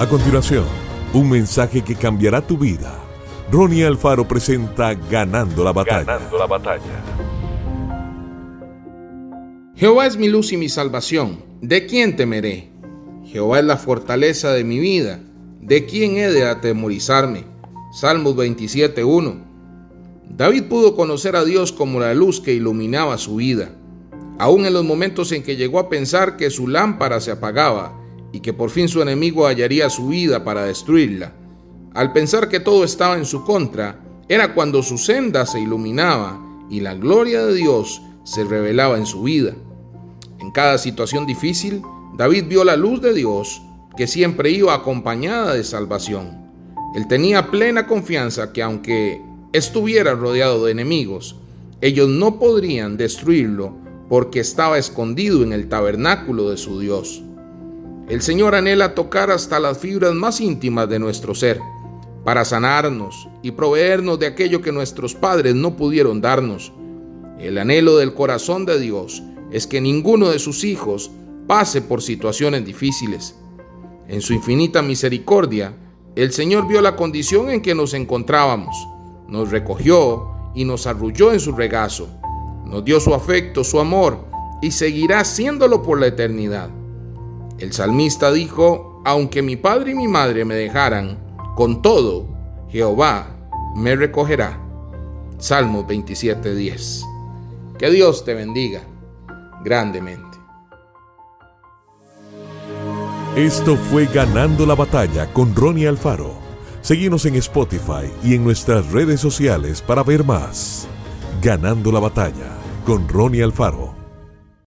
A continuación, un mensaje que cambiará tu vida. Ronnie Alfaro presenta Ganando la batalla. Ganando la batalla. Jehová es mi luz y mi salvación. ¿De quién temeré? Jehová es la fortaleza de mi vida. ¿De quién he de atemorizarme? Salmos 27.1. David pudo conocer a Dios como la luz que iluminaba su vida. Aún en los momentos en que llegó a pensar que su lámpara se apagaba, y que por fin su enemigo hallaría su vida para destruirla. Al pensar que todo estaba en su contra, era cuando su senda se iluminaba y la gloria de Dios se revelaba en su vida. En cada situación difícil, David vio la luz de Dios que siempre iba acompañada de salvación. Él tenía plena confianza que aunque estuviera rodeado de enemigos, ellos no podrían destruirlo porque estaba escondido en el tabernáculo de su Dios. El Señor anhela tocar hasta las fibras más íntimas de nuestro ser, para sanarnos y proveernos de aquello que nuestros padres no pudieron darnos. El anhelo del corazón de Dios es que ninguno de sus hijos pase por situaciones difíciles. En su infinita misericordia, el Señor vio la condición en que nos encontrábamos, nos recogió y nos arrulló en su regazo, nos dio su afecto, su amor, y seguirá haciéndolo por la eternidad. El salmista dijo, aunque mi padre y mi madre me dejaran, con todo, Jehová me recogerá. Salmo 27:10. Que Dios te bendiga grandemente. Esto fue Ganando la Batalla con Ronnie Alfaro. Seguimos en Spotify y en nuestras redes sociales para ver más. Ganando la Batalla con Ronnie Alfaro.